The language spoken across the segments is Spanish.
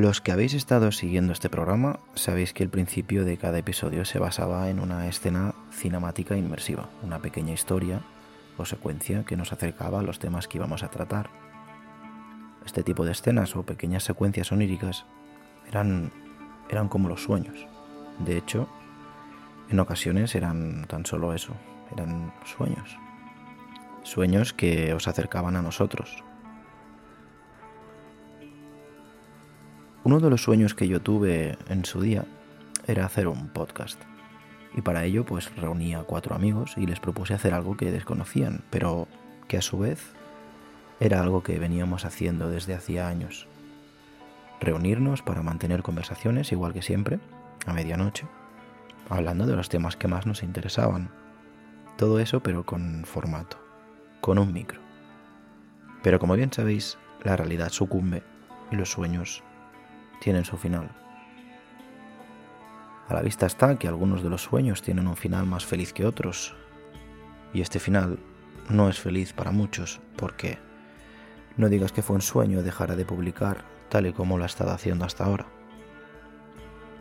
Los que habéis estado siguiendo este programa sabéis que el principio de cada episodio se basaba en una escena cinemática inmersiva, una pequeña historia o secuencia que nos acercaba a los temas que íbamos a tratar. Este tipo de escenas o pequeñas secuencias oníricas eran, eran como los sueños. De hecho, en ocasiones eran tan solo eso, eran sueños. Sueños que os acercaban a nosotros, Uno de los sueños que yo tuve en su día era hacer un podcast. Y para ello pues reuní a cuatro amigos y les propuse hacer algo que desconocían, pero que a su vez era algo que veníamos haciendo desde hacía años. Reunirnos para mantener conversaciones igual que siempre, a medianoche, hablando de los temas que más nos interesaban. Todo eso pero con formato, con un micro. Pero como bien sabéis, la realidad sucumbe y los sueños tienen su final. A la vista está que algunos de los sueños tienen un final más feliz que otros, y este final no es feliz para muchos porque no digas que fue un sueño dejar de publicar tal y como lo ha estado haciendo hasta ahora.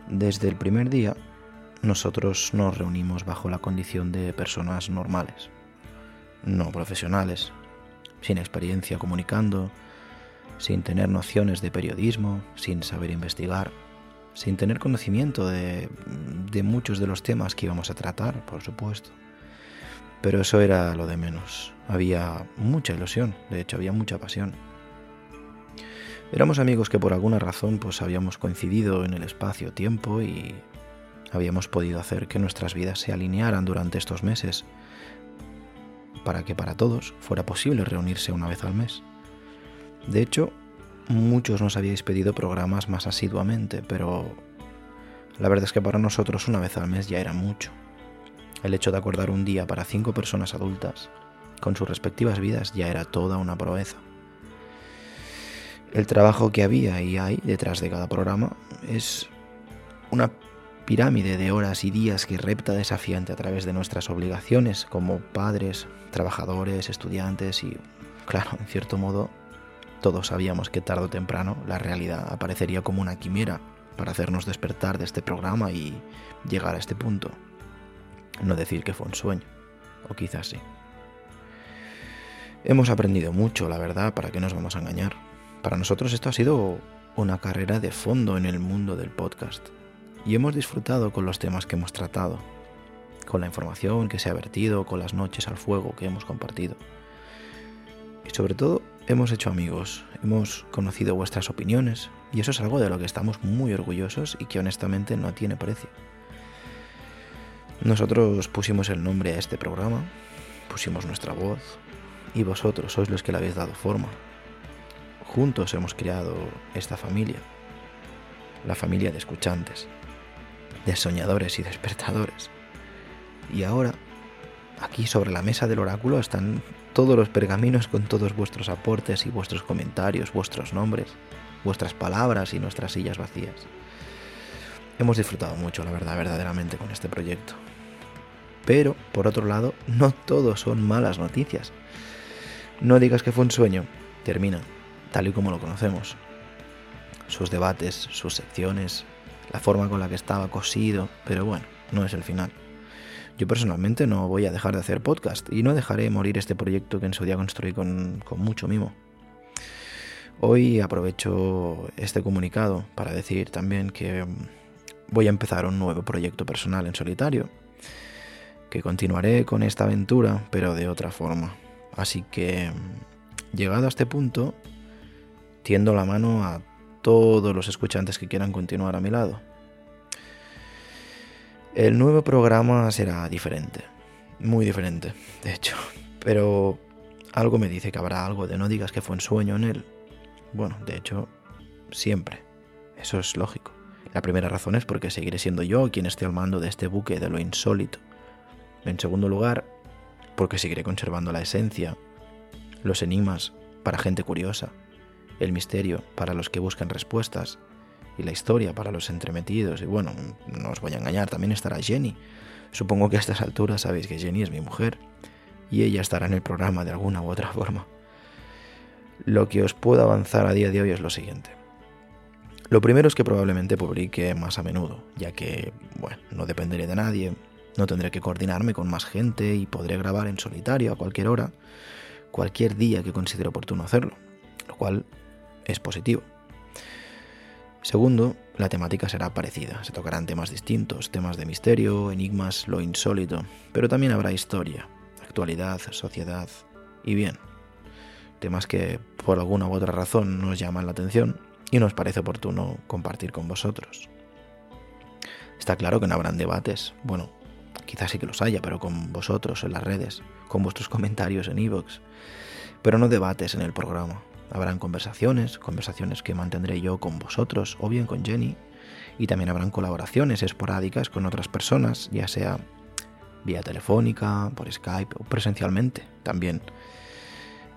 Desde el primer día, nosotros nos reunimos bajo la condición de personas normales, no profesionales, sin experiencia comunicando, sin tener nociones de periodismo, sin saber investigar, sin tener conocimiento de, muchos de los temas que íbamos a tratar, por supuesto. Pero eso era lo de menos. Había mucha ilusión, de hecho había mucha pasión. Éramos amigos que por alguna razón pues habíamos coincidido en el espacio-tiempo y habíamos podido hacer que nuestras vidas se alinearan durante estos meses para que para todos fuera posible reunirse una vez al mes. De hecho, muchos nos habíais pedido programas más asiduamente, pero la verdad es que para nosotros una vez al mes ya era mucho. El hecho de acordar un día para cinco personas adultas, con sus respectivas vidas, ya era toda una proeza. El trabajo que había y hay detrás de cada programa es una pirámide de horas y días que repta desafiante a través de nuestras obligaciones como padres, trabajadores, estudiantes y, claro, en cierto modo, todos sabíamos que tarde o temprano la realidad aparecería como una quimera para hacernos despertar de este programa y llegar a este punto. No decir que fue un sueño, o quizás sí. Hemos aprendido mucho, la verdad, para qué nos vamos a engañar. Para nosotros esto ha sido una carrera de fondo en el mundo del podcast. Y hemos disfrutado con los temas que hemos tratado, con la información que se ha vertido, con las noches al fuego que hemos compartido. Sobre todo hemos hecho amigos, hemos conocido vuestras opiniones y eso es algo de lo que estamos muy orgullosos y que honestamente no tiene precio. Nosotros pusimos el nombre a este programa, pusimos nuestra voz y vosotros sois los que le habéis dado forma. Juntos hemos creado esta familia, la familia de escuchantes, de soñadores y despertadores. Y ahora, aquí sobre la mesa del oráculo están todos los pergaminos con todos vuestros aportes y vuestros comentarios, vuestros nombres, vuestras palabras y nuestras sillas vacías. Hemos disfrutado mucho, la verdad, verdaderamente con este proyecto. Pero, por otro lado, no todo son malas noticias. No digas que fue un sueño, termina, tal y como lo conocemos. Sus debates, sus secciones, la forma con la que estaba cosido, pero bueno, no es el final. Yo personalmente no voy a dejar de hacer podcast y no dejaré morir este proyecto que en su día construí con, mucho mimo. Hoy aprovecho este comunicado para decir también que voy a empezar un nuevo proyecto personal en solitario, que continuaré con esta aventura, pero de otra forma. Así que, llegado a este punto, tiendo la mano a todos los escuchantes que quieran continuar a mi lado. El nuevo programa será diferente, muy diferente, de hecho, pero algo me dice que habrá algo de no digas que fue un sueño en él. Bueno, de hecho, siempre. Eso es lógico. La primera razón es porque seguiré siendo yo quien esté al mando de este buque de lo insólito. En segundo lugar, porque seguiré conservando la esencia, los enigmas para gente curiosa, el misterio para los que buscan respuestas y la historia para los entremetidos. Y bueno, no os voy a engañar, también estará Jenny. Supongo que a estas alturas sabéis que Jenny es mi mujer y ella estará en el programa de alguna u otra forma. Lo que os puedo avanzar a día de hoy es lo siguiente. Lo primero es que probablemente publique más a menudo, ya que, bueno, no dependeré de nadie, no tendré que coordinarme con más gente y podré grabar en solitario a cualquier hora, cualquier día que considere oportuno hacerlo, lo cual es positivo. Segundo, la temática será parecida. Se tocarán temas distintos, temas de misterio, enigmas, lo insólito, pero también habrá historia, actualidad, sociedad y bien. Temas que por alguna u otra razón nos llaman la atención y nos parece oportuno compartir con vosotros. Está claro que no habrán debates, bueno, quizás sí que los haya, pero con vosotros en las redes, con vuestros comentarios en iVoox, pero no debates en el programa. Habrán conversaciones, conversaciones que mantendré yo con vosotros o bien con Jenny, y también habrán colaboraciones esporádicas con otras personas, ya sea vía telefónica, por Skype o presencialmente también.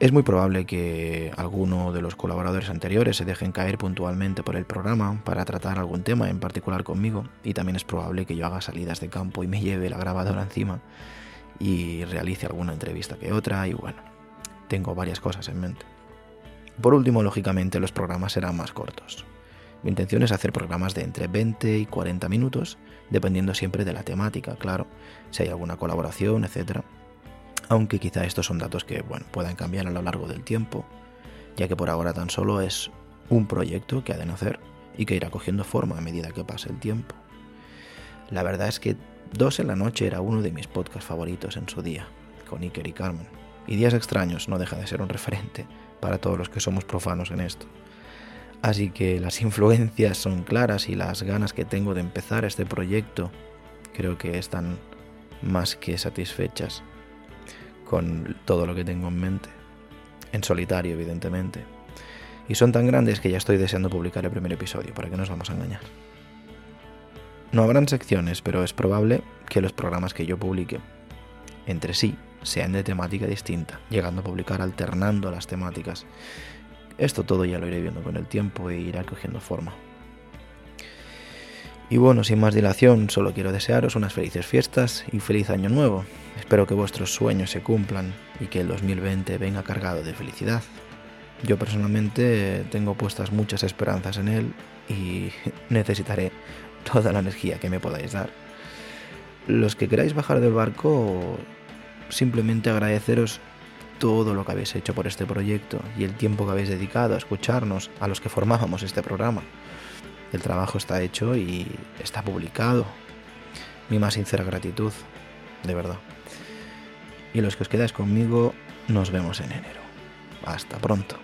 Es muy probable que alguno de los colaboradores anteriores se dejen caer puntualmente por el programa para tratar algún tema en particular conmigo y también es probable que yo haga salidas de campo y me lleve la grabadora encima y realice alguna entrevista que otra y bueno, tengo varias cosas en mente. Por último, lógicamente los programas serán más cortos. Mi intención es hacer programas de entre 20 y 40 minutos, dependiendo siempre de la temática, claro, si hay alguna colaboración, etcétera aunque quizá estos son datos que bueno, puedan cambiar a lo largo del tiempo, ya que por ahora tan solo es un proyecto que ha de nacer y que irá cogiendo forma a medida que pase el tiempo. La verdad es que Dos en la Noche era uno de mis podcasts favoritos en su día, con Iker y Carmen, y Días Extraños no deja de ser un referente para todos los que somos profanos en esto. Así que las influencias son claras y las ganas que tengo de empezar este proyecto creo que están más que satisfechas con todo lo que tengo en mente, en solitario evidentemente. Y son tan grandes que ya estoy deseando publicar el primer episodio, para que nos vamos a engañar. No habrán secciones, pero es probable que los programas que yo publique entre sí sean de temática distinta, llegando a publicar alternando las temáticas. Esto todo ya lo iré viendo con el tiempo e irá cogiendo forma. Y bueno, sin más dilación, solo quiero desearos unas felices fiestas y feliz año nuevo. Espero que vuestros sueños se cumplan y que el 2020 venga cargado de felicidad. Yo personalmente tengo puestas muchas esperanzas en él y necesitaré toda la energía que me podáis dar. Los que queráis bajar del barco, simplemente agradeceros todo lo que habéis hecho por este proyecto y el tiempo que habéis dedicado a escucharnos, a los que formábamos este programa. El trabajo está hecho y está publicado. Mi más sincera gratitud, de verdad. Y los que os quedáis conmigo, nos vemos en enero. Hasta pronto.